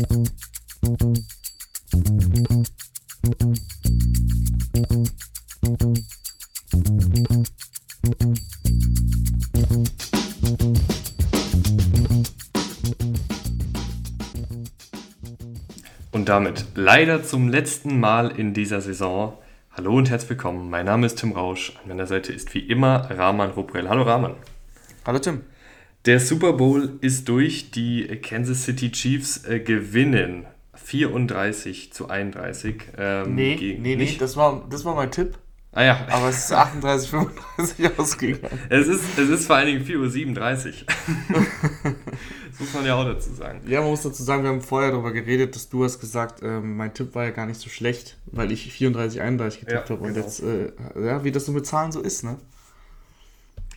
Und damit leider zum letzten Mal in dieser Saison. Hallo und herzlich willkommen. Mein Name ist Tim Rausch. An meiner Seite ist wie immer Rahman Ruprell. Hallo Rahman. Hallo Tim. Der Super Bowl ist durch. Die Kansas City Chiefs äh, gewinnen 34 zu 31. Ähm, nee, nee, nee, das war, das war mein Tipp. Ah ja. Aber es ist 38, 35 ausgegangen. Es ist, es ist vor allen Dingen 4.37 Uhr. das muss man ja auch dazu sagen. Ja, man muss dazu sagen, wir haben vorher darüber geredet, dass du hast gesagt, äh, mein Tipp war ja gar nicht so schlecht, weil ich 34, 31 getippt ja, habe. Und genau. jetzt, äh, ja, wie das so mit Zahlen so ist, ne?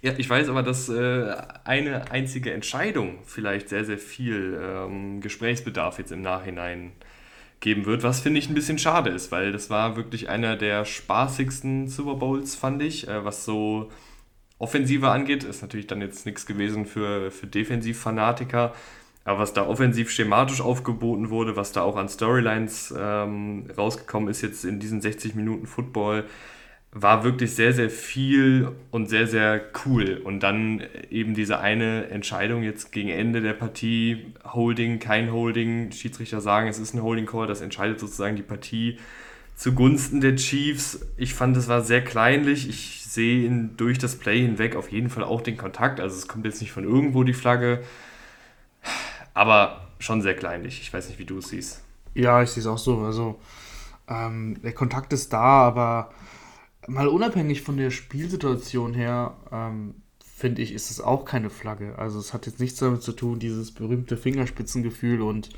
Ja, ich weiß aber, dass äh, eine einzige Entscheidung vielleicht sehr, sehr viel ähm, Gesprächsbedarf jetzt im Nachhinein geben wird, was finde ich ein bisschen schade ist, weil das war wirklich einer der spaßigsten Super Bowls, fand ich, äh, was so Offensive angeht. Ist natürlich dann jetzt nichts gewesen für, für Defensivfanatiker, aber was da offensiv schematisch aufgeboten wurde, was da auch an Storylines ähm, rausgekommen ist jetzt in diesen 60 Minuten Football, war wirklich sehr, sehr viel und sehr, sehr cool. Und dann eben diese eine Entscheidung jetzt gegen Ende der Partie, Holding, kein Holding, Schiedsrichter sagen, es ist ein Holding Call, das entscheidet sozusagen die Partie zugunsten der Chiefs. Ich fand, es war sehr kleinlich. Ich sehe ihn durch das Play hinweg auf jeden Fall auch den Kontakt. Also es kommt jetzt nicht von irgendwo die Flagge, aber schon sehr kleinlich. Ich weiß nicht, wie du es siehst. Ja, ich sehe es auch so. Also ähm, der Kontakt ist da, aber mal unabhängig von der Spielsituation her, ähm, finde ich, ist es auch keine Flagge. Also es hat jetzt nichts damit zu tun, dieses berühmte Fingerspitzengefühl und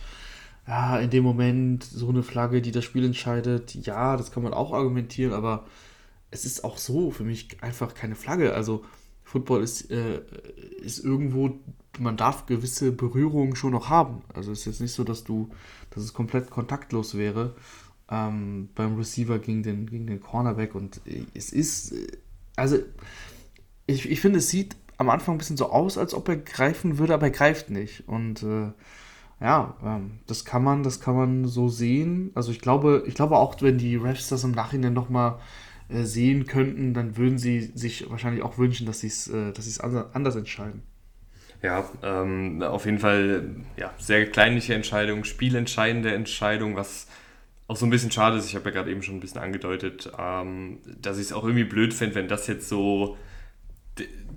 ja, in dem Moment so eine Flagge, die das Spiel entscheidet, ja, das kann man auch argumentieren, aber es ist auch so für mich einfach keine Flagge. Also Football ist, äh, ist irgendwo, man darf gewisse Berührungen schon noch haben. Also es ist jetzt nicht so, dass du, dass es komplett kontaktlos wäre ähm, beim Receiver gegen den, gegen den Cornerback. Und es ist, also ich, ich finde, es sieht am Anfang ein bisschen so aus, als ob er greifen würde, aber er greift nicht. Und äh, ja, ähm, das kann man, das kann man so sehen. Also ich glaube, ich glaube auch, wenn die Refs das im Nachhinein nochmal äh, sehen könnten, dann würden sie sich wahrscheinlich auch wünschen, dass sie es, äh, es anders entscheiden. Ja, ähm, auf jeden Fall ja, sehr kleinliche Entscheidung, spielentscheidende Entscheidung, was auch so ein bisschen schade ist, ich habe ja gerade eben schon ein bisschen angedeutet, ähm, dass ich es auch irgendwie blöd fände, wenn das jetzt so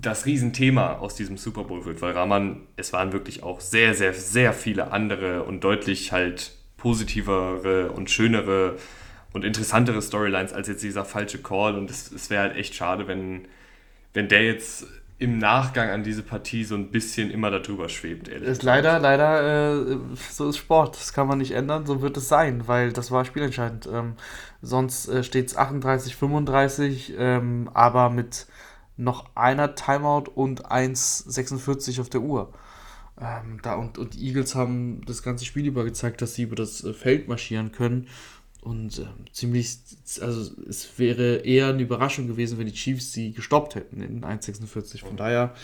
das Riesenthema aus diesem Super Bowl wird, weil Rahman, es waren wirklich auch sehr, sehr, sehr viele andere und deutlich halt positivere und schönere und interessantere Storylines als jetzt dieser falsche Call. Und es, es wäre halt echt schade, wenn, wenn der jetzt im Nachgang an diese Partie so ein bisschen immer darüber schwebt. Ehrlich ist leider, leider, äh, so ist Sport. Das kann man nicht ändern, so wird es sein, weil das war spielentscheidend. Ähm, sonst äh, steht es 38, 35, ähm, aber mit noch einer Timeout und 1,46 auf der Uhr. Ähm, da und, und die Eagles haben das ganze Spiel über gezeigt, dass sie über das äh, Feld marschieren können und äh, ziemlich, also es wäre eher eine Überraschung gewesen, wenn die Chiefs sie gestoppt hätten in 1,46. Von daher,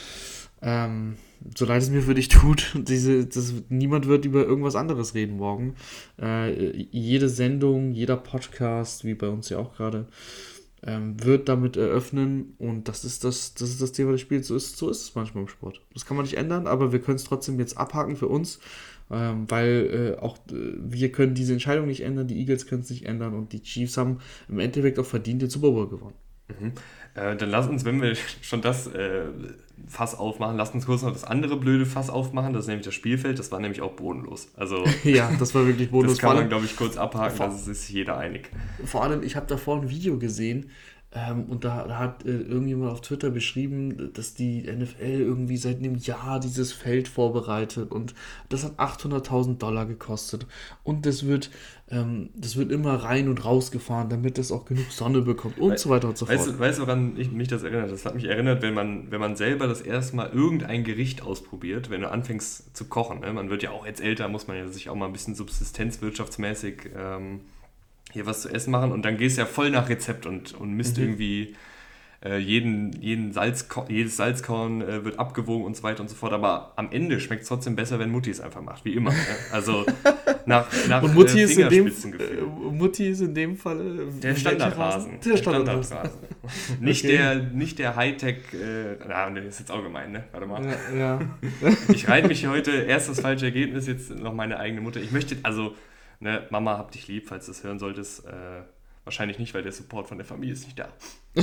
ähm, so leid es mir für dich tut, diese, das, niemand wird über irgendwas anderes reden morgen. Äh, jede Sendung, jeder Podcast, wie bei uns ja auch gerade, ähm, wird damit eröffnen und das ist das, das ist das Thema des Spiels. So ist, so ist es manchmal im Sport. Das kann man nicht ändern, aber wir können es trotzdem jetzt abhaken für uns ähm, weil äh, auch äh, wir können diese Entscheidung nicht ändern, die Eagles können es nicht ändern und die Chiefs haben im Endeffekt auch verdient den Super Bowl gewonnen. Mhm. Äh, dann lass uns, wenn wir schon das äh, Fass aufmachen, lass uns kurz noch das andere blöde Fass aufmachen, das ist nämlich das Spielfeld, das war nämlich auch bodenlos. Also, ja, das war wirklich bodenlos. Das kann man, glaube ich, kurz abhaken, da ist sich jeder einig. Vor allem, ich habe davor ein Video gesehen, ähm, und da, da hat äh, irgendjemand auf Twitter beschrieben, dass die NFL irgendwie seit einem Jahr dieses Feld vorbereitet und das hat 800.000 Dollar gekostet. Und das wird, ähm, das wird immer rein und raus gefahren, damit es auch genug Sonne bekommt und We so weiter und so fort. Weißt du, weißt, woran ich, mich das erinnert? Das hat mich erinnert, wenn man, wenn man selber das erste Mal irgendein Gericht ausprobiert, wenn du anfängst zu kochen. Ne? Man wird ja auch jetzt älter, muss man ja sich auch mal ein bisschen subsistenzwirtschaftsmäßig ähm, hier was zu essen machen und dann gehst du ja voll nach Rezept und, und misst mhm. irgendwie äh, jeden, jeden Salzkorn, jedes Salzkorn äh, wird abgewogen und so weiter und so fort. Aber am Ende schmeckt es trotzdem besser, wenn Mutti es einfach macht, wie immer. Ne? Also nach, nach und Mutti, äh, ist in dem, äh, Mutti ist in dem Fall äh, der Standardrasen. Der Standardrasen. nicht, okay. der, nicht der Hightech, äh, na, das ist jetzt auch gemein, ne? Warte mal. Ja, ja. ich reite mich heute, erst das falsche Ergebnis, jetzt noch meine eigene Mutter. Ich möchte, also, ne, Mama, hab dich lieb, falls du das hören solltest. Äh, Wahrscheinlich nicht, weil der Support von der Familie ist nicht da.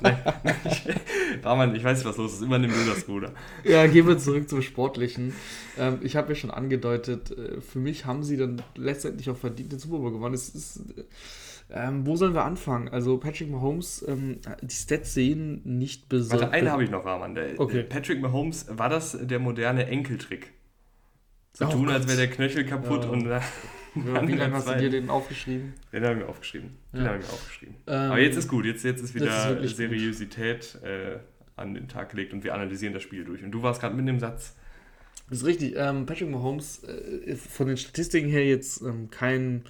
Nein, ich weiß nicht, was los ist. Immer nimm du das Bruder. Ja, gehen wir zurück zum Sportlichen. Ähm, ich habe ja schon angedeutet, äh, für mich haben sie dann letztendlich auch verdient den Super Bowl gewonnen. Es ist, ähm, wo sollen wir anfangen? Also Patrick Mahomes, ähm, die Stats sehen nicht besonders. Warte, eine habe ich noch, Rahman. Der, okay. Patrick Mahomes, war das der moderne Enkeltrick? So oh tun, Gott. als wäre der Knöchel kaputt ja. und ja, wie lange hast du dir den aufgeschrieben? Den habe ich mir aufgeschrieben. Den ja. habe ich mir aufgeschrieben. Ähm, Aber jetzt ist gut. Jetzt, jetzt ist wieder ist Seriosität äh, an den Tag gelegt und wir analysieren das Spiel durch. Und du warst gerade mit dem Satz. Das ist richtig. Ähm, Patrick Mahomes, äh, von den Statistiken her jetzt ähm, kein,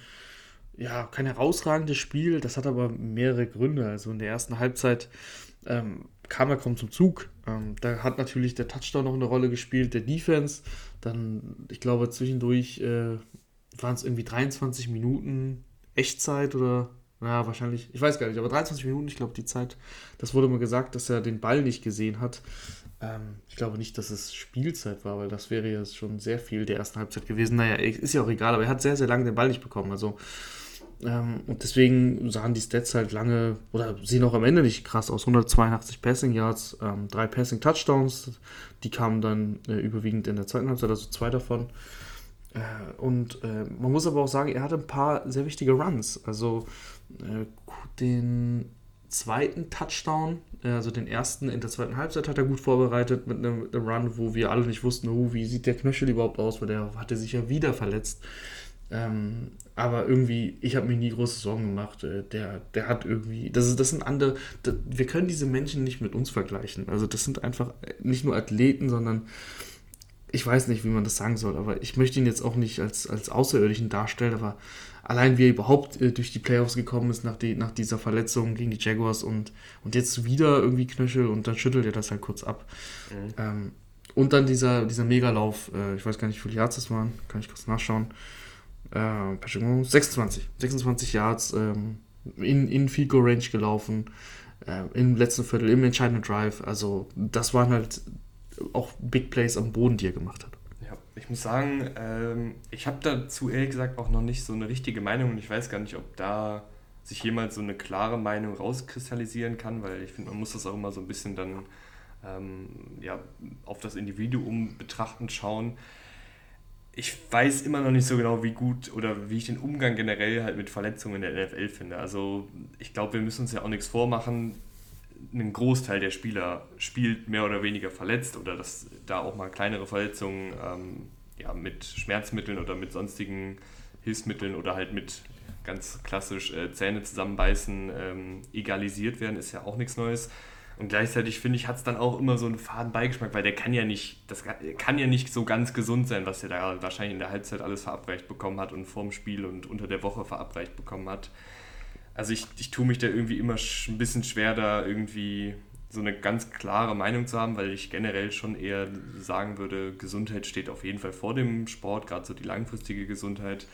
ja, kein herausragendes Spiel. Das hat aber mehrere Gründe. Also in der ersten Halbzeit ähm, kam er kaum zum Zug. Ähm, da hat natürlich der Touchdown noch eine Rolle gespielt, der Defense. Dann, ich glaube, zwischendurch äh, waren es irgendwie 23 Minuten Echtzeit oder, naja, wahrscheinlich, ich weiß gar nicht, aber 23 Minuten, ich glaube, die Zeit, das wurde mir gesagt, dass er den Ball nicht gesehen hat. Ähm, ich glaube nicht, dass es Spielzeit war, weil das wäre ja schon sehr viel der ersten Halbzeit gewesen. Naja, ist ja auch egal, aber er hat sehr, sehr lange den Ball nicht bekommen. Also, ähm, und deswegen sahen die Stats halt lange, oder sehen auch am Ende nicht krass aus. 182 Passing Yards, ähm, drei Passing Touchdowns, die kamen dann äh, überwiegend in der zweiten Halbzeit, also zwei davon. Äh, und äh, man muss aber auch sagen, er hatte ein paar sehr wichtige Runs. Also äh, den zweiten Touchdown, äh, also den ersten in der zweiten Halbzeit hat er gut vorbereitet mit einem, mit einem Run, wo wir alle nicht wussten, oh, wie sieht der Knöchel überhaupt aus, weil der hatte sich ja wieder verletzt. Ähm, aber irgendwie, ich habe mir nie große Sorgen gemacht. Äh, der, der hat irgendwie, das, ist, das sind andere, das, wir können diese Menschen nicht mit uns vergleichen. Also das sind einfach nicht nur Athleten, sondern ich weiß nicht, wie man das sagen soll, aber ich möchte ihn jetzt auch nicht als, als Außerirdischen darstellen, aber allein wie er überhaupt äh, durch die Playoffs gekommen ist nach, die, nach dieser Verletzung gegen die Jaguars und, und jetzt wieder irgendwie Knöchel und dann schüttelt er das halt kurz ab. Mhm. Ähm, und dann dieser, dieser Megalauf, äh, ich weiß gar nicht, wie viele Yards das waren, kann ich kurz nachschauen. Äh, 26. 26 Yards ähm, in, in Field Goal Range gelaufen, äh, im letzten Viertel, im entscheidenden Drive. Also, das waren halt auch Big Plays am Boden, die er gemacht hat. Ja, ich muss sagen, ähm, ich habe dazu ehrlich gesagt auch noch nicht so eine richtige Meinung und ich weiß gar nicht, ob da sich jemals so eine klare Meinung rauskristallisieren kann, weil ich finde, man muss das auch immer so ein bisschen dann ähm, ja, auf das Individuum betrachtend schauen. Ich weiß immer noch nicht so genau, wie gut oder wie ich den Umgang generell halt mit Verletzungen in der NFL finde. Also ich glaube, wir müssen uns ja auch nichts vormachen ein Großteil der Spieler spielt mehr oder weniger verletzt oder dass da auch mal kleinere Verletzungen ähm, ja, mit Schmerzmitteln oder mit sonstigen Hilfsmitteln oder halt mit ganz klassisch äh, Zähne zusammenbeißen ähm, egalisiert werden, ist ja auch nichts Neues. Und gleichzeitig finde ich, hat es dann auch immer so einen faden Beigeschmack, weil der kann ja nicht, das kann ja nicht so ganz gesund sein, was er da wahrscheinlich in der Halbzeit alles verabreicht bekommen hat und vorm Spiel und unter der Woche verabreicht bekommen hat also ich, ich tue mich da irgendwie immer ein bisschen schwer, da irgendwie so eine ganz klare Meinung zu haben, weil ich generell schon eher sagen würde, Gesundheit steht auf jeden Fall vor dem Sport, gerade so die langfristige Gesundheit.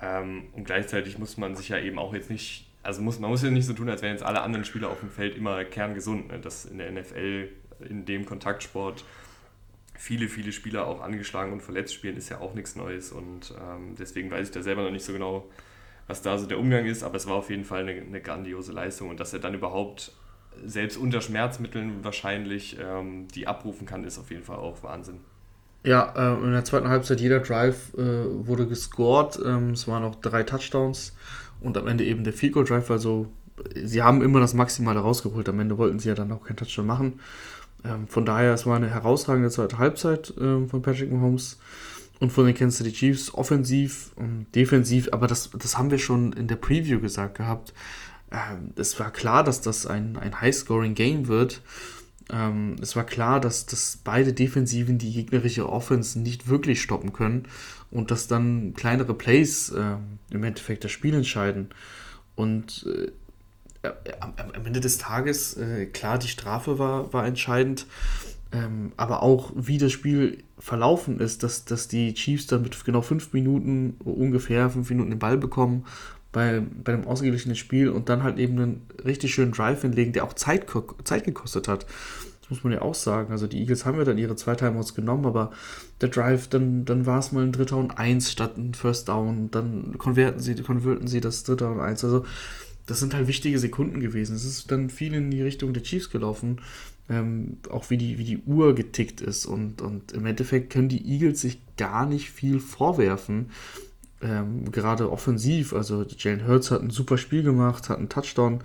Ähm, und gleichzeitig muss man sich ja eben auch jetzt nicht, also muss, man muss ja nicht so tun, als wären jetzt alle anderen Spieler auf dem Feld immer kerngesund. Ne? Das in der NFL, in dem Kontaktsport, viele, viele Spieler auch angeschlagen und verletzt spielen, ist ja auch nichts Neues. Und ähm, deswegen weiß ich da selber noch nicht so genau, was da so der Umgang ist, aber es war auf jeden Fall eine, eine grandiose Leistung und dass er dann überhaupt selbst unter Schmerzmitteln wahrscheinlich ähm, die abrufen kann, ist auf jeden Fall auch Wahnsinn. Ja, äh, in der zweiten Halbzeit jeder Drive äh, wurde gescored. Ähm, es waren auch drei Touchdowns und am Ende eben der Field Goal Drive. Also sie haben immer das Maximale rausgeholt. Am Ende wollten sie ja dann auch keinen Touchdown machen. Ähm, von daher, es war eine herausragende zweite Halbzeit äh, von Patrick Mahomes und von den Kansas City Chiefs offensiv und defensiv, aber das, das haben wir schon in der Preview gesagt gehabt. Ähm, es war klar, dass das ein, ein High-Scoring-Game wird. Ähm, es war klar, dass, dass beide Defensiven die gegnerische Offense nicht wirklich stoppen können und dass dann kleinere Plays äh, im Endeffekt das Spiel entscheiden. Und äh, am, am, Ende des Tages, äh, klar, die Strafe war, war entscheidend, ähm, aber auch wie das Spiel verlaufen ist, dass, dass die Chiefs dann mit genau fünf Minuten, ungefähr fünf Minuten den Ball bekommen bei, bei einem ausgeglichenen Spiel und dann halt eben einen richtig schönen Drive hinlegen, der auch Zeit, Zeit gekostet hat. Das muss man ja auch sagen. Also die Eagles haben ja dann ihre zwei Timeouts genommen, aber der Drive, dann, dann war es mal ein Dritter und Eins statt ein First Down. Dann konverten sie, konverten sie das Dritter und Eins. Also das sind halt wichtige Sekunden gewesen. Es ist dann viel in die Richtung der Chiefs gelaufen. Ähm, auch wie die, wie die Uhr getickt ist. Und, und im Endeffekt können die Eagles sich gar nicht viel vorwerfen. Ähm, gerade offensiv. Also Jalen Hurts hat ein super Spiel gemacht, hat einen Touchdown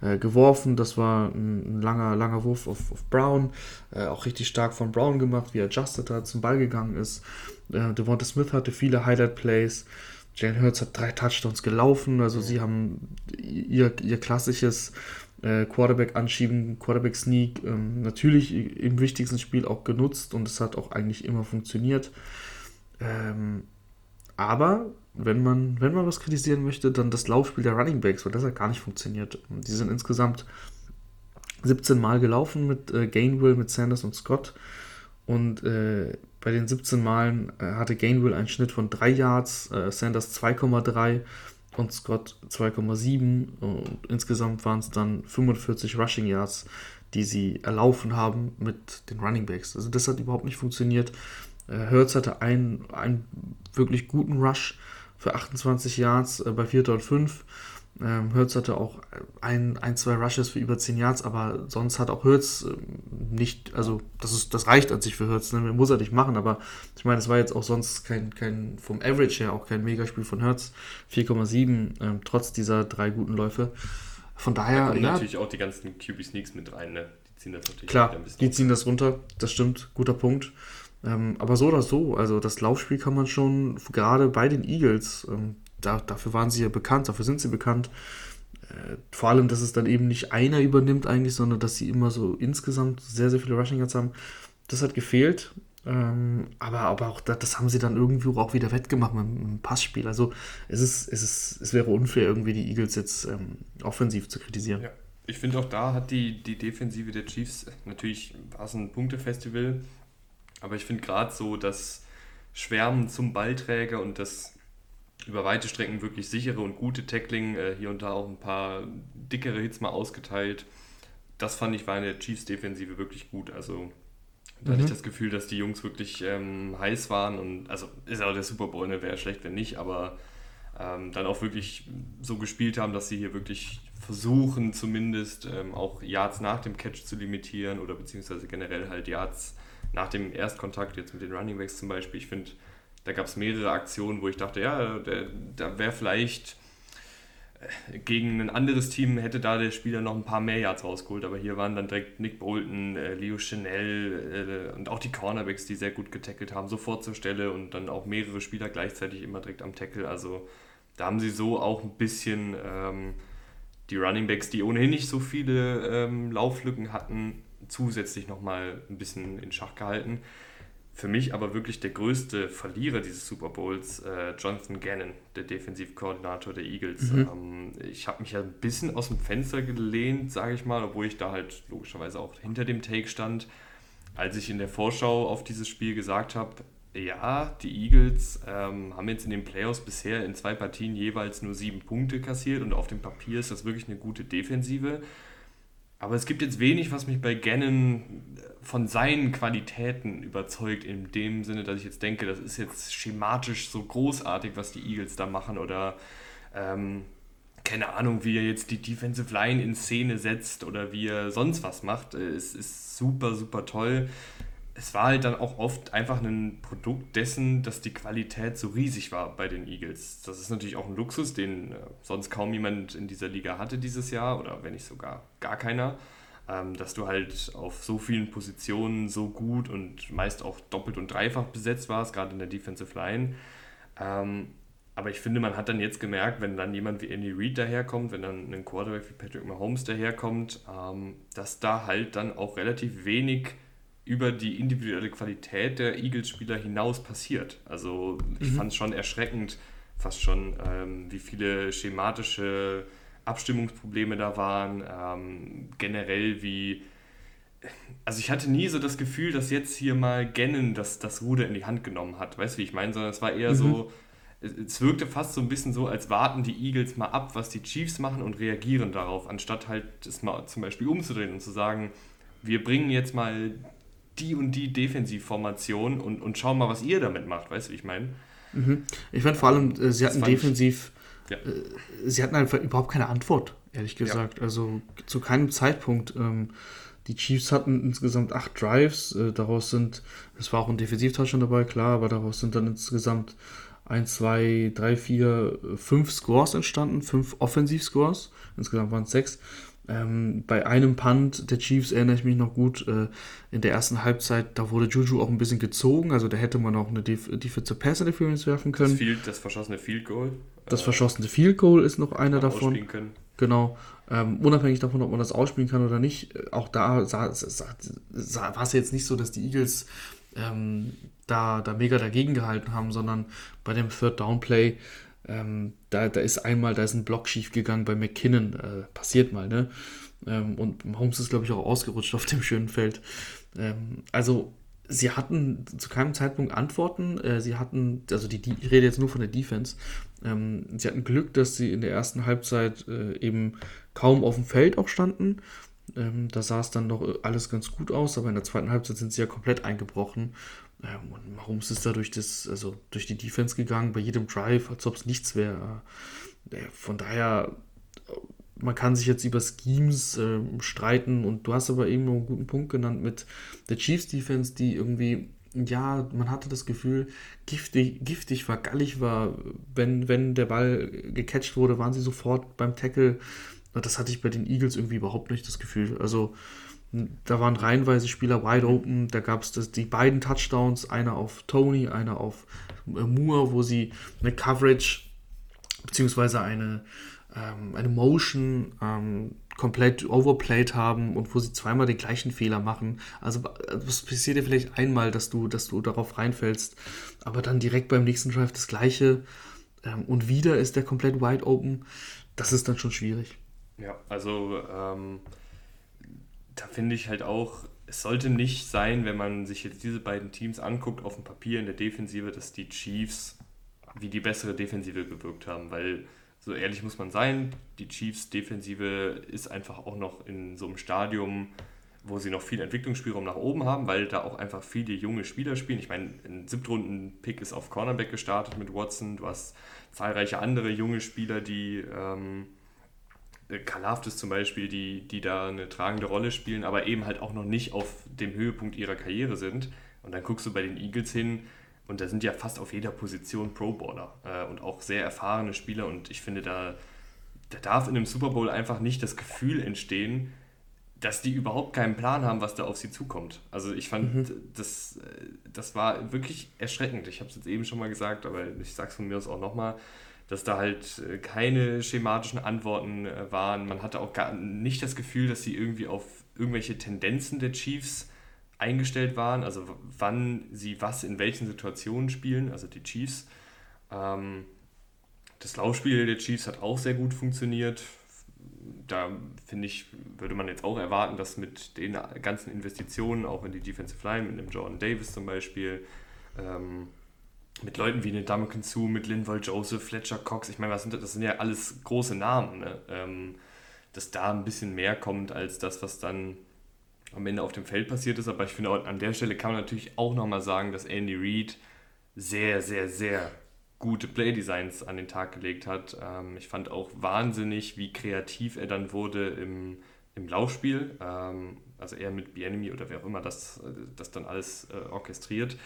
äh, geworfen. Das war ein, ein, langer, langer Wurf auf, auf Brown. Äh, auch richtig stark von Brown gemacht, wie er adjusted hat, zum Ball gegangen ist. Äh, Devonta Smith hatte viele Highlight-Plays. Jalen Hurts hat drei Touchdowns gelaufen. Also sie haben ihr, ihr klassisches äh, Quarterback anschieben, Quarterback Sneak ähm, natürlich im wichtigsten Spiel auch genutzt und es hat auch eigentlich immer funktioniert. Ähm, aber wenn man, wenn man was kritisieren möchte, dann das Laufspiel der Running Backs, weil das hat gar nicht funktioniert. Die sind insgesamt 17 Mal gelaufen mit äh, Gainwell, mit Sanders und Scott. Und äh, bei den 17 Malen äh, hatte Gainwell einen Schnitt von 3 Yards, äh, Sanders 2,3 und Scott 2,7 und insgesamt waren es dann 45 Rushing Yards, die sie erlaufen haben mit den Running Backs. Also das hat überhaupt nicht funktioniert. Äh, Hurts hatte einen, einen wirklich guten Rush für 28 Yards äh, bei 4 und 5. Ähm, Hurts hatte auch ein, ein, zwei Rushes für über 10 Yards, aber sonst hat auch Hurts äh, nicht, also das, ist, das reicht an sich für Hurts, ne? muss er nicht machen, aber ich meine, es war jetzt auch sonst kein, kein vom Average her auch kein Megaspiel von Hurts, 4,7, ähm, trotz dieser drei guten Läufe. Von daher. Da ja, natürlich auch die ganzen QB Sneaks mit rein, ne? Die ziehen das natürlich Klar, ein bisschen. Die ziehen das runter, das stimmt, guter Punkt. Ähm, aber so oder so, also das Laufspiel kann man schon, gerade bei den Eagles, ähm, da, dafür waren sie ja bekannt, dafür sind sie bekannt. Äh, vor allem, dass es dann eben nicht einer übernimmt eigentlich, sondern dass sie immer so insgesamt sehr, sehr viele Rushing Yards haben. Das hat gefehlt. Ähm, aber, aber auch das, das, haben sie dann irgendwie auch wieder wettgemacht mit, mit dem Passspiel. Also es ist, es ist, es wäre unfair, irgendwie die Eagles jetzt ähm, offensiv zu kritisieren. Ja. Ich finde auch da hat die, die Defensive der Chiefs, natürlich war es ein Punktefestival, aber ich finde gerade so das Schwärmen zum Ballträger und das über weite Strecken wirklich sichere und gute Tackling, äh, hier und da auch ein paar dickere Hits mal ausgeteilt. Das fand ich war in der Chiefs-Defensive wirklich gut. Also da mhm. hatte ich mhm. das Gefühl, dass die Jungs wirklich ähm, heiß waren und also ist auch der Super Bowl, ne? wäre schlecht, wenn nicht, aber ähm, dann auch wirklich so gespielt haben, dass sie hier wirklich versuchen, zumindest ähm, auch Yards nach dem Catch zu limitieren oder beziehungsweise generell halt Yards nach dem Erstkontakt, jetzt mit den Running Backs zum Beispiel. Ich finde, da gab es mehrere Aktionen, wo ich dachte, ja, da wäre vielleicht äh, gegen ein anderes Team hätte da der Spieler noch ein paar mehr Yards rausgeholt, aber hier waren dann direkt Nick Bolton, äh, Leo Chanel äh, und auch die Cornerbacks, die sehr gut getackelt haben, sofort zur Stelle und dann auch mehrere Spieler gleichzeitig immer direkt am Tackle. Also da haben sie so auch ein bisschen ähm, die Running Backs, die ohnehin nicht so viele ähm, Lauflücken hatten, zusätzlich nochmal ein bisschen in Schach gehalten. Für mich aber wirklich der größte Verlierer dieses Super Bowls, äh, Jonathan Gannon, der Defensivkoordinator der Eagles. Mhm. Ähm, ich habe mich ja ein bisschen aus dem Fenster gelehnt, sage ich mal, obwohl ich da halt logischerweise auch hinter dem Take stand, als ich in der Vorschau auf dieses Spiel gesagt habe, ja, die Eagles ähm, haben jetzt in den Playoffs bisher in zwei Partien jeweils nur sieben Punkte kassiert und auf dem Papier ist das wirklich eine gute Defensive. Aber es gibt jetzt wenig, was mich bei Gannon von seinen Qualitäten überzeugt, in dem Sinne, dass ich jetzt denke, das ist jetzt schematisch so großartig, was die Eagles da machen oder ähm, keine Ahnung, wie er jetzt die Defensive Line in Szene setzt oder wie er sonst was macht. Es ist super, super toll es war halt dann auch oft einfach ein Produkt dessen, dass die Qualität so riesig war bei den Eagles. Das ist natürlich auch ein Luxus, den äh, sonst kaum jemand in dieser Liga hatte dieses Jahr oder wenn nicht sogar gar keiner. Ähm, dass du halt auf so vielen Positionen so gut und meist auch doppelt und dreifach besetzt warst, gerade in der Defensive Line. Ähm, aber ich finde, man hat dann jetzt gemerkt, wenn dann jemand wie Andy Reid daherkommt, wenn dann ein Quarterback wie Patrick Mahomes daherkommt, ähm, dass da halt dann auch relativ wenig über die individuelle Qualität der Eagles-Spieler hinaus passiert. Also ich mhm. fand es schon erschreckend, fast schon, ähm, wie viele schematische Abstimmungsprobleme da waren, ähm, generell wie. Also ich hatte nie so das Gefühl, dass jetzt hier mal Gannon das, das Ruder in die Hand genommen hat, weißt du, wie ich meine, sondern es war eher mhm. so, es wirkte fast so ein bisschen so, als warten die Eagles mal ab, was die Chiefs machen und reagieren darauf, anstatt halt es mal zum Beispiel umzudrehen und zu sagen, wir bringen jetzt mal die und die Defensivformation und, und schauen mal, was ihr damit macht, weißt du, wie ich meine? Mhm. Ich fand vor allem, äh, sie hatten defensiv, ich, ja. äh, sie hatten einfach überhaupt keine Antwort, ehrlich gesagt. Ja. Also zu keinem Zeitpunkt. Ähm, die Chiefs hatten insgesamt acht Drives, äh, daraus sind, es war auch ein Defensivtouchdown dabei, klar, aber daraus sind dann insgesamt 1, 2, 3, 4, 5 Scores entstanden, 5 Offensivscores. Insgesamt waren es 6. Ähm, bei einem Punt der Chiefs erinnere ich mich noch gut, äh, in der ersten Halbzeit, da wurde Juju auch ein bisschen gezogen, also da hätte man auch eine Def Defensive Pass Interference werfen können. Das, Field, das verschossene Field Goal. Das äh, verschossene Field Goal ist noch einer davon. Genau. Ähm, unabhängig davon, ob man das ausspielen kann oder nicht, äh, auch da sah, sah, sah, war es jetzt nicht so, dass die Eagles ähm, da, da mega dagegen gehalten haben, sondern bei dem Third Down Play ähm, da, da ist einmal, da ist ein Block schief gegangen bei McKinnon, äh, passiert mal, ne? Ähm, und Holmes ist, glaube ich, auch ausgerutscht auf dem schönen Feld. Ähm, also, sie hatten zu keinem Zeitpunkt Antworten. Äh, sie hatten, also die, die, ich rede jetzt nur von der Defense. Ähm, sie hatten Glück, dass sie in der ersten Halbzeit äh, eben kaum auf dem Feld auch standen. Ähm, da sah es dann noch alles ganz gut aus, aber in der zweiten Halbzeit sind sie ja komplett eingebrochen und Mahomes ist da durch, das, also durch die Defense gegangen, bei jedem Drive, als ob es nichts wäre. Äh, von daher, man kann sich jetzt über Schemes äh, streiten und du hast aber eben einen guten Punkt genannt mit der Chiefs Defense, die irgendwie, ja, man hatte das Gefühl, giftig, giftig war, gallig war. Wenn, wenn der Ball gecatcht wurde, waren sie sofort beim Tackle. Das hatte ich bei den Eagles irgendwie überhaupt nicht das Gefühl. Also, da waren reihenweise Spieler wide open. Da gab es die beiden Touchdowns, einer auf Tony, einer auf äh, Moore, wo sie eine Coverage beziehungsweise eine, ähm, eine Motion ähm, komplett overplayed haben und wo sie zweimal den gleichen Fehler machen. Also es passiert dir vielleicht einmal, dass du, dass du darauf reinfällst, aber dann direkt beim nächsten Drive das gleiche ähm, und wieder ist der komplett wide open. Das ist dann schon schwierig. Ja, also ähm, da finde ich halt auch, es sollte nicht sein, wenn man sich jetzt diese beiden Teams anguckt auf dem Papier in der Defensive, dass die Chiefs wie die bessere Defensive gewirkt haben, weil so ehrlich muss man sein, die Chiefs Defensive ist einfach auch noch in so einem Stadium, wo sie noch viel Entwicklungsspielraum nach oben haben, weil da auch einfach viele junge Spieler spielen. Ich meine, ein Siebtrunden-Pick ist auf Cornerback gestartet mit Watson, du hast zahlreiche andere junge Spieler, die ähm, Kalaftis zum Beispiel, die, die da eine tragende Rolle spielen, aber eben halt auch noch nicht auf dem Höhepunkt ihrer Karriere sind. Und dann guckst du bei den Eagles hin und da sind ja fast auf jeder Position Pro-Baller äh, und auch sehr erfahrene Spieler. Und ich finde, da, da darf in einem Super Bowl einfach nicht das Gefühl entstehen, dass die überhaupt keinen Plan haben, was da auf sie zukommt. Also ich fand, mhm. das, das war wirklich erschreckend. Ich habe es jetzt eben schon mal gesagt, aber ich sage es von mir aus auch nochmal dass da halt äh, keine schematischen Antworten äh, waren. Man hatte auch gar nicht das Gefühl, dass sie irgendwie auf irgendwelche Tendenzen der Chiefs eingestellt waren, also wann sie was in welchen Situationen spielen, also die Chiefs. Ähm, das Laufspiel der Chiefs hat auch sehr gut funktioniert. Da finde ich, würde man jetzt auch erwarten, dass mit den ganzen Investitionen, auch in die Defensive Line, mit dem Jordan Davis zum Beispiel, ähm, mit Leuten wie den Dameken zu, mit Linval Joseph, Fletcher Cox, ich meine, was sind das? das sind ja alles große Namen, ne? ähm, dass da ein bisschen mehr kommt als das, was dann am Ende auf dem Feld passiert ist. Aber ich finde, an der Stelle kann man natürlich auch nochmal sagen, dass Andy Reid sehr, sehr, sehr gute Playdesigns an den Tag gelegt hat. Ähm, ich fand auch wahnsinnig, wie kreativ er dann wurde im, im Laufspiel. Ähm, also er mit Bienemy oder wer auch immer das, das dann alles äh, orchestriert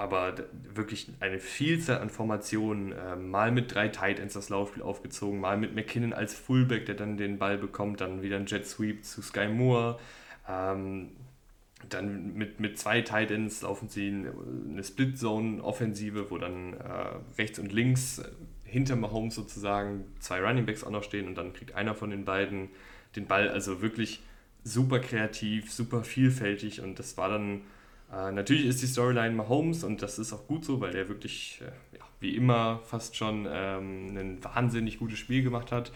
aber wirklich eine Vielzahl an Formationen, äh, mal mit drei Tight Ends das Laufspiel aufgezogen, mal mit McKinnon als Fullback, der dann den Ball bekommt, dann wieder ein Jet Sweep zu Sky Moore, ähm, dann mit, mit zwei Tight Ends laufen sie eine Split Zone Offensive, wo dann äh, rechts und links äh, hinter Mahomes sozusagen zwei Running Backs auch noch stehen und dann kriegt einer von den beiden den Ball, also wirklich super kreativ, super vielfältig und das war dann äh, natürlich ist die Storyline Mahomes und das ist auch gut so, weil er wirklich, äh, ja, wie immer, fast schon ähm, ein wahnsinnig gutes Spiel gemacht hat.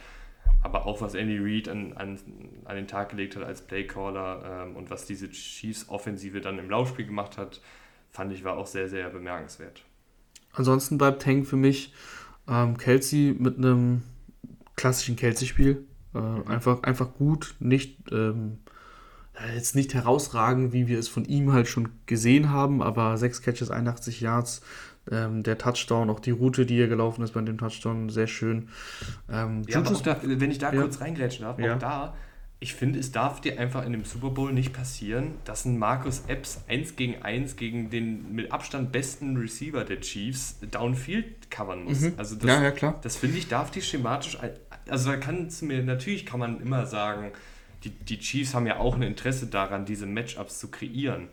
aber auch was Andy Reid an, an, an den Tag gelegt hat als Playcaller ähm, und was diese Chiefs-Offensive dann im Laufspiel gemacht hat, fand ich war auch sehr, sehr bemerkenswert. Ansonsten bleibt hängen für mich ähm, Kelsey mit einem klassischen Kelsey-Spiel. Äh, mhm. einfach, einfach gut, nicht ähm, jetzt nicht herausragend, wie wir es von ihm halt schon gesehen haben, aber 6 Catches, 81 Yards, ähm, der Touchdown, auch die Route, die er gelaufen ist bei dem Touchdown, sehr schön. Ähm, ja, auch da, wenn ich da ja. kurz reingrätschen darf, ja. auch da, ich finde, es darf dir einfach in dem Super Bowl nicht passieren, dass ein Markus Epps 1 gegen 1 gegen den mit Abstand besten Receiver der Chiefs downfield covern muss. Mhm. Also das, ja, ja, klar. Das finde ich, darf die schematisch, also da kannst du mir, natürlich kann man immer sagen, die, die Chiefs haben ja auch ein Interesse daran, diese Matchups zu kreieren.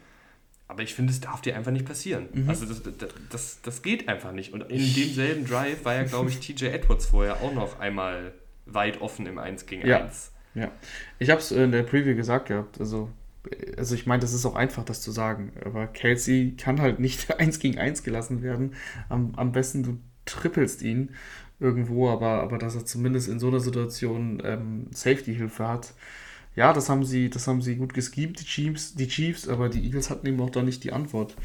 Aber ich finde, es darf dir einfach nicht passieren. Mhm. Also das, das, das geht einfach nicht. Und in demselben Drive war ja, glaube ich, TJ Edwards vorher auch noch einmal weit offen im 1 gegen 1. Ja, ja. ich habe es in der Preview gesagt gehabt. Also, also ich meine, das ist auch einfach, das zu sagen. Aber Kelsey kann halt nicht 1 gegen 1 gelassen werden. Am, am besten du trippelst ihn irgendwo, aber, aber dass er zumindest in so einer Situation ähm, Safety-Hilfe hat, ja, das haben sie, das haben sie gut geschemt, die Chiefs, die Chiefs, aber die Eagles hatten eben auch da nicht die Antwort.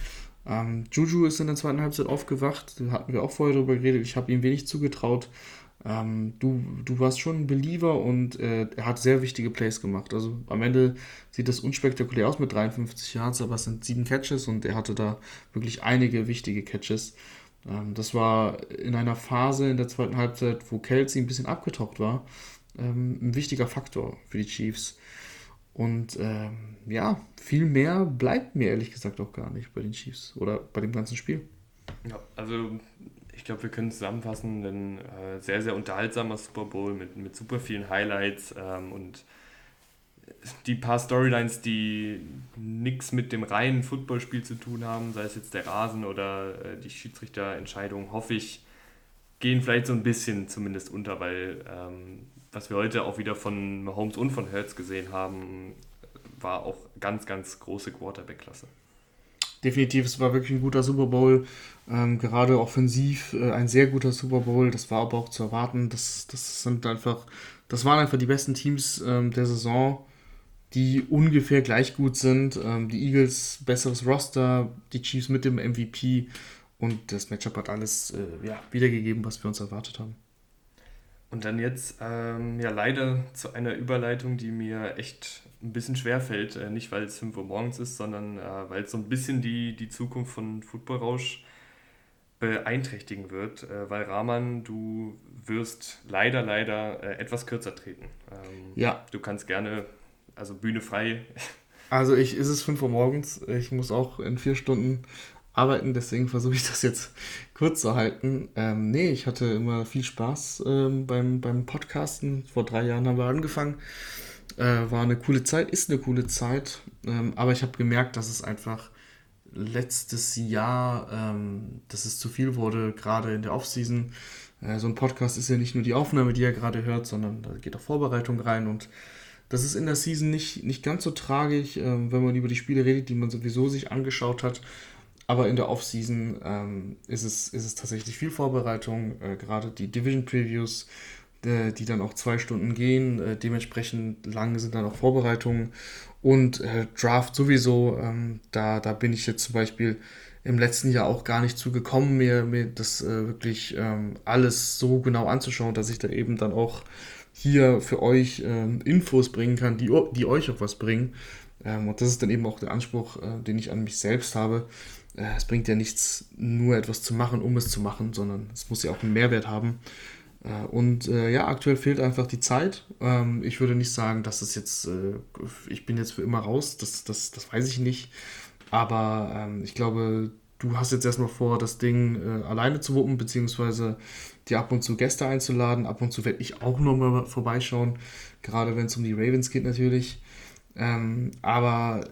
Ähm, Juju ist in der zweiten Halbzeit aufgewacht, da hatten wir auch vorher darüber geredet, ich habe ihm wenig zugetraut. Ähm, du, du warst schon ein Believer und äh, er hat sehr wichtige Plays gemacht. Also am Ende sieht das unspektakulär aus mit 53 Yards, aber es sind sieben Catches und er hatte da wirklich einige wichtige Catches. Ähm, das war in einer Phase in der zweiten Halbzeit, wo Kelsey ein bisschen abgetaucht war ähm, ein wichtiger Faktor für die Chiefs. Und ähm, ja, viel mehr bleibt mir ehrlich gesagt auch gar nicht bei den Chiefs oder bei dem ganzen Spiel. Ja, also ich glaube, wir können zusammenfassen, ein äh, sehr, sehr unterhaltsamer Super Bowl mit, mit super vielen Highlights ähm, und die paar Storylines, die nichts mit dem reinen Footballspiel zu tun haben, sei es jetzt der Rasen oder äh, die Schiedsrichterentscheidung, hoffe ich, gehen vielleicht so ein bisschen zumindest unter, weil ähm, was wir heute auch wieder von Mahomes und von Hurts gesehen haben, war auch ganz, ganz große Quarterback-Klasse. Definitiv, es war wirklich ein guter Super Bowl, ähm, gerade offensiv äh, ein sehr guter Super Bowl. Das war aber auch zu erwarten. Das, das sind einfach, das waren einfach die besten Teams ähm, der Saison, die ungefähr gleich gut sind. Ähm, die Eagles besseres Roster, die Chiefs mit dem MVP und das Matchup hat alles äh, ja, wiedergegeben, was wir uns erwartet haben. Und dann jetzt ähm, ja leider zu einer Überleitung, die mir echt ein bisschen schwer fällt. Äh, nicht, weil es 5 Uhr morgens ist, sondern äh, weil es so ein bisschen die, die Zukunft von Football Rausch beeinträchtigen wird. Äh, weil Rahman, du wirst leider, leider äh, etwas kürzer treten. Ähm, ja. Du kannst gerne, also Bühne frei. Also ich ist es 5 Uhr morgens. Ich muss auch in vier Stunden arbeiten, deswegen versuche ich das jetzt kurz zu halten. Ähm, nee, ich hatte immer viel Spaß ähm, beim, beim Podcasten. Vor drei Jahren haben wir angefangen. Äh, war eine coole Zeit, ist eine coole Zeit, ähm, aber ich habe gemerkt, dass es einfach letztes Jahr, ähm, dass es zu viel wurde, gerade in der Offseason. Äh, so ein Podcast ist ja nicht nur die Aufnahme, die ihr gerade hört, sondern da geht auch Vorbereitung rein und das ist in der Season nicht, nicht ganz so tragisch, äh, wenn man über die Spiele redet, die man sowieso sich angeschaut hat. Aber in der Offseason ähm, ist, es, ist es tatsächlich viel Vorbereitung, äh, gerade die Division Previews, äh, die dann auch zwei Stunden gehen. Äh, dementsprechend lang sind dann auch Vorbereitungen und äh, Draft sowieso. Ähm, da, da bin ich jetzt zum Beispiel im letzten Jahr auch gar nicht zugekommen, mir, mir das äh, wirklich ähm, alles so genau anzuschauen, dass ich da eben dann auch hier für euch ähm, Infos bringen kann, die, die euch auch was bringen. Ähm, und das ist dann eben auch der Anspruch, äh, den ich an mich selbst habe es bringt ja nichts, nur etwas zu machen, um es zu machen, sondern es muss ja auch einen Mehrwert haben. Äh, und äh, ja, aktuell fehlt einfach die Zeit. Ähm, ich würde nicht sagen, dass es jetzt, äh, ich bin jetzt für immer raus, das, das, das weiß ich nicht. Aber ähm, ich glaube, du hast jetzt erstmal vor, das Ding äh, alleine zu wuppen, beziehungsweise dir ab und zu Gäste einzuladen. Ab und zu werde ich auch nochmal vorbeischauen, gerade wenn es um die Ravens geht natürlich. Ähm, aber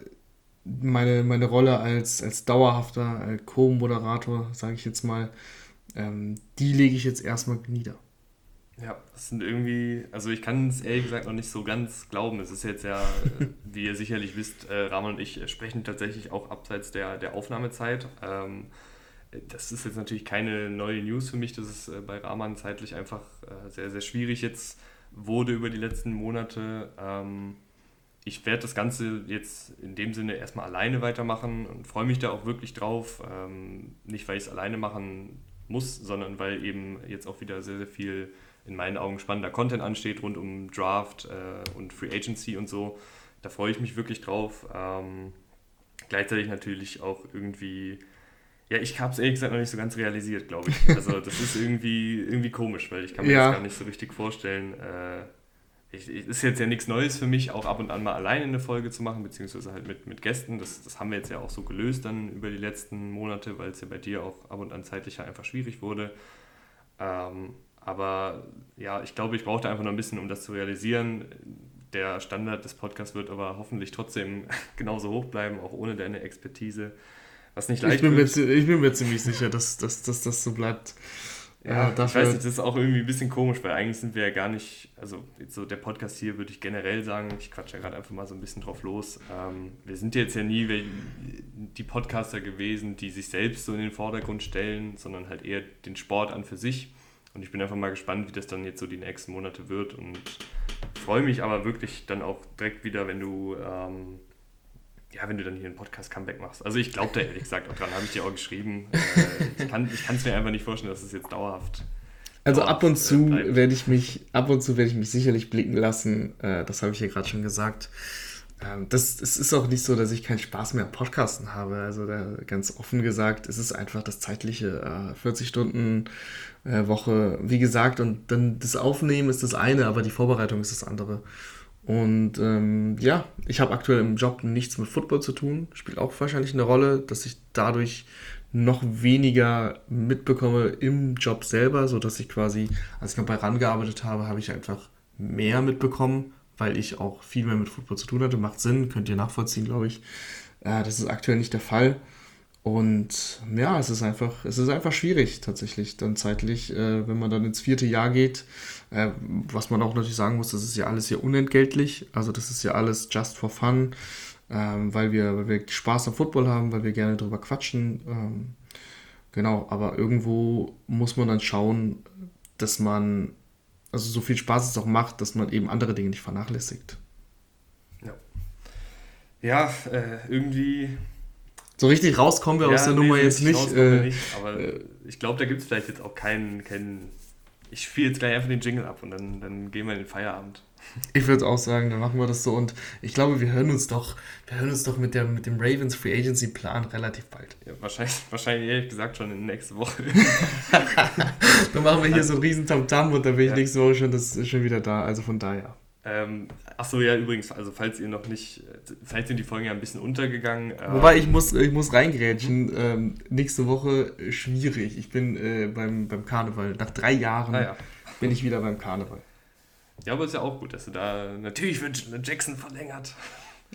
meine, meine Rolle als, als dauerhafter äh, Co-Moderator, sage ich jetzt mal, ähm, die lege ich jetzt erstmal nieder. Ja, das sind irgendwie, also ich kann es ehrlich gesagt noch nicht so ganz glauben. Es ist jetzt ja, wie ihr sicherlich wisst, äh, Rahman und ich sprechen tatsächlich auch abseits der, der Aufnahmezeit. Ähm, das ist jetzt natürlich keine neue News für mich. Das ist äh, bei Rahman zeitlich einfach äh, sehr, sehr schwierig jetzt wurde über die letzten Monate. Ähm, ich werde das Ganze jetzt in dem Sinne erstmal alleine weitermachen und freue mich da auch wirklich drauf. Ähm, nicht, weil ich es alleine machen muss, sondern weil eben jetzt auch wieder sehr, sehr viel in meinen Augen spannender Content ansteht rund um Draft äh, und Free Agency und so. Da freue ich mich wirklich drauf. Ähm, gleichzeitig natürlich auch irgendwie, ja, ich habe es ehrlich gesagt noch nicht so ganz realisiert, glaube ich. Also das ist irgendwie, irgendwie komisch, weil ich kann mir ja. das gar nicht so richtig vorstellen. Äh, ich, ich, ist jetzt ja nichts Neues für mich, auch ab und an mal alleine eine Folge zu machen, beziehungsweise halt mit, mit Gästen. Das, das haben wir jetzt ja auch so gelöst dann über die letzten Monate, weil es ja bei dir auch ab und an zeitlich einfach schwierig wurde. Ähm, aber ja, ich glaube, ich brauchte einfach noch ein bisschen, um das zu realisieren. Der Standard des Podcasts wird aber hoffentlich trotzdem genauso hoch bleiben, auch ohne deine Expertise. Was nicht leicht ich bin, wird. Mir, ich bin mir ziemlich sicher, dass, dass, dass das so bleibt. Ja, ja ich weiß nicht, das ist auch irgendwie ein bisschen komisch, weil eigentlich sind wir ja gar nicht, also so der Podcast hier würde ich generell sagen, ich quatsche ja gerade einfach mal so ein bisschen drauf los. Ähm, wir sind jetzt ja nie die Podcaster gewesen, die sich selbst so in den Vordergrund stellen, sondern halt eher den Sport an für sich. Und ich bin einfach mal gespannt, wie das dann jetzt so die nächsten Monate wird und freue mich aber wirklich dann auch direkt wieder, wenn du, ähm, ja, wenn du dann hier einen Podcast-Comeback machst. Also ich glaube da ehrlich gesagt auch dran, habe ich dir auch geschrieben. Äh, ich kann es mir einfach nicht vorstellen, dass es jetzt dauerhaft also ab und zu äh, werde ich mich, ab und zu werde ich mich sicherlich blicken lassen. Äh, das habe ich hier gerade schon gesagt. Ähm, das, es ist auch nicht so, dass ich keinen Spaß mehr am Podcasten habe. Also da, ganz offen gesagt, es ist einfach das zeitliche. Äh, 40 Stunden äh, Woche, wie gesagt, und dann das Aufnehmen ist das eine, aber die Vorbereitung ist das andere. Und ähm, ja, ich habe aktuell im Job nichts mit Football zu tun. Spielt auch wahrscheinlich eine Rolle, dass ich dadurch noch weniger mitbekomme im Job selber, sodass ich quasi, als ich noch bei RAN gearbeitet habe, habe ich einfach mehr mitbekommen, weil ich auch viel mehr mit Football zu tun hatte. Macht Sinn, könnt ihr nachvollziehen, glaube ich. Äh, das ist aktuell nicht der Fall. Und ja, es ist einfach, es ist einfach schwierig tatsächlich dann zeitlich, äh, wenn man dann ins vierte Jahr geht. Äh, was man auch natürlich sagen muss, das ist ja alles hier unentgeltlich. Also das ist ja alles just for fun, ähm, weil, wir, weil wir Spaß am Football haben, weil wir gerne drüber quatschen. Ähm, genau, aber irgendwo muss man dann schauen, dass man, also so viel Spaß es auch macht, dass man eben andere Dinge nicht vernachlässigt. Ja, ja äh, irgendwie so richtig rauskommen wir ja, aus der nee, Nummer jetzt nicht. Äh, nicht. Aber äh, ich glaube, da gibt es vielleicht jetzt auch keinen. keinen ich spiele jetzt gleich einfach den Jingle ab und dann, dann gehen wir in den Feierabend. Ich würde auch sagen, dann machen wir das so. Und ich glaube, wir hören uns doch, wir hören uns doch mit, der, mit dem Ravens Free Agency Plan relativ bald. Ja, wahrscheinlich, wahrscheinlich ehrlich gesagt schon in nächste Woche. dann machen wir hier so einen riesen Tamtam und dann bin ich ja. nächste Woche schon, das, schon wieder da. Also von daher. Ähm, Achso, ja, übrigens, also falls ihr noch nicht, vielleicht sind die Folgen ja ein bisschen untergegangen. Ähm, Wobei ich muss, ich muss reingrätschen, ähm, nächste Woche schwierig. Ich bin äh, beim, beim Karneval. Nach drei Jahren ah, ja. bin ich wieder beim Karneval. Ja, aber ist ja auch gut, dass du da natürlich wird Jackson verlängert.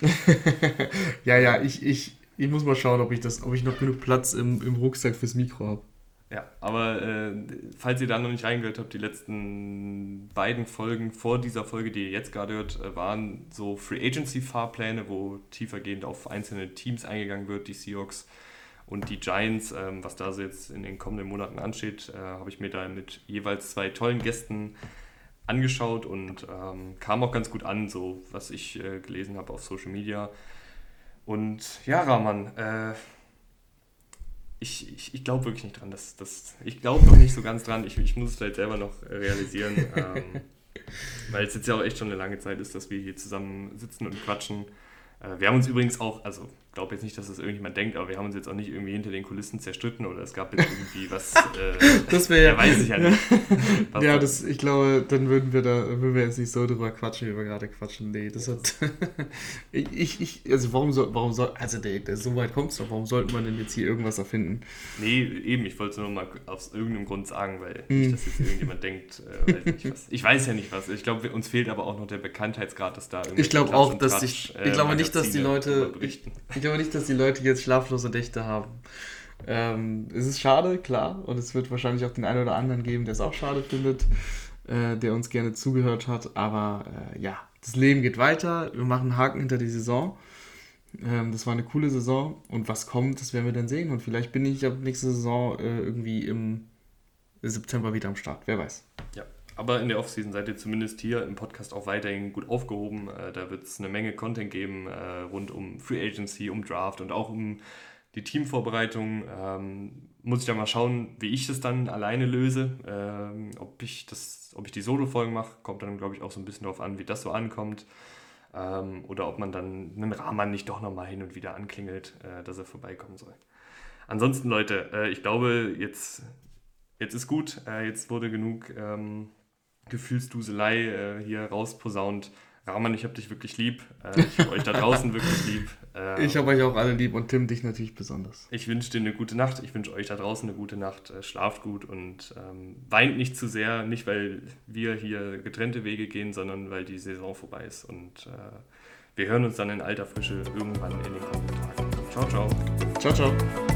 ja, ja, ich, ich, ich muss mal schauen, ob ich, das, ob ich noch genug Platz im, im Rucksack fürs Mikro habe. Ja, aber äh, falls ihr da noch nicht reingehört habt, die letzten beiden Folgen vor dieser Folge, die ihr jetzt gerade hört, äh, waren so Free Agency Fahrpläne, wo tiefergehend auf einzelne Teams eingegangen wird, die Seahawks und die Giants. Ähm, was da so jetzt in den kommenden Monaten ansteht, äh, habe ich mir da mit jeweils zwei tollen Gästen angeschaut und ähm, kam auch ganz gut an, so was ich äh, gelesen habe auf Social Media. Und ja, Rahman, äh, ich, ich, ich glaube wirklich nicht dran. Dass, dass, ich glaube noch nicht so ganz dran. Ich, ich muss es vielleicht selber noch realisieren. ähm, weil es jetzt ja auch echt schon eine lange Zeit ist, dass wir hier zusammen sitzen und quatschen. Äh, wir haben uns übrigens auch, also glaube jetzt nicht, dass das irgendjemand denkt, aber wir haben uns jetzt auch nicht irgendwie hinter den Kulissen zerstritten oder es gab jetzt irgendwie was. Äh, das wäre ja. weiß ich ja nicht. ja, das, ich glaube, dann würden wir da, würden wir jetzt nicht so drüber quatschen, wie wir gerade quatschen. Nee, das hat. ich, ich, also warum soll, warum soll, also der, der, so weit kommt es doch, warum sollte man denn jetzt hier irgendwas erfinden? Nee, eben, ich wollte es nur mal aus irgendeinem Grund sagen, weil nicht, dass jetzt irgendjemand denkt, äh, weiß nicht was. Ich weiß ja nicht was. Ich glaube, uns fehlt aber auch noch der Bekanntheitsgrad, dass da irgendwie. Ich glaube auch, dass ich, ich glaube nicht, dass die Leute. Ich, glaube nicht, dass die Leute jetzt schlaflose Nächte haben. Ähm, es ist schade, klar, und es wird wahrscheinlich auch den einen oder anderen geben, der es auch schade findet, äh, der uns gerne zugehört hat. Aber äh, ja, das Leben geht weiter. Wir machen Haken hinter die Saison. Ähm, das war eine coole Saison. Und was kommt, das werden wir dann sehen. Und vielleicht bin ich ab nächste Saison äh, irgendwie im September wieder am Start. Wer weiß. Ja, aber in der Offseason seid ihr zumindest hier im Podcast auch weiterhin gut aufgehoben. Äh, da wird es eine Menge Content geben äh, rund um Free Agency, um Draft und auch um die Teamvorbereitung. Ähm, muss ich da mal schauen, wie ich das dann alleine löse. Ähm, ob, ich das, ob ich die Solo-Folgen mache, kommt dann, glaube ich, auch so ein bisschen darauf an, wie das so ankommt. Ähm, oder ob man dann einen Rahman nicht doch nochmal hin und wieder anklingelt, äh, dass er vorbeikommen soll. Ansonsten, Leute, äh, ich glaube, jetzt, jetzt ist gut. Äh, jetzt wurde genug ähm, Gefühlsduselei äh, hier rausposaunt. Rahman, ich habe dich wirklich lieb. Äh, ich habe euch da draußen wirklich lieb. Äh, ich habe euch auch alle lieb und Tim dich natürlich besonders. Ich wünsche dir eine gute Nacht. Ich wünsche euch da draußen eine gute Nacht. Äh, schlaft gut und ähm, weint nicht zu sehr. Nicht, weil wir hier getrennte Wege gehen, sondern weil die Saison vorbei ist. Und äh, wir hören uns dann in alter Frische irgendwann in den kommenden Tagen. Ciao, ciao. Ciao, ciao.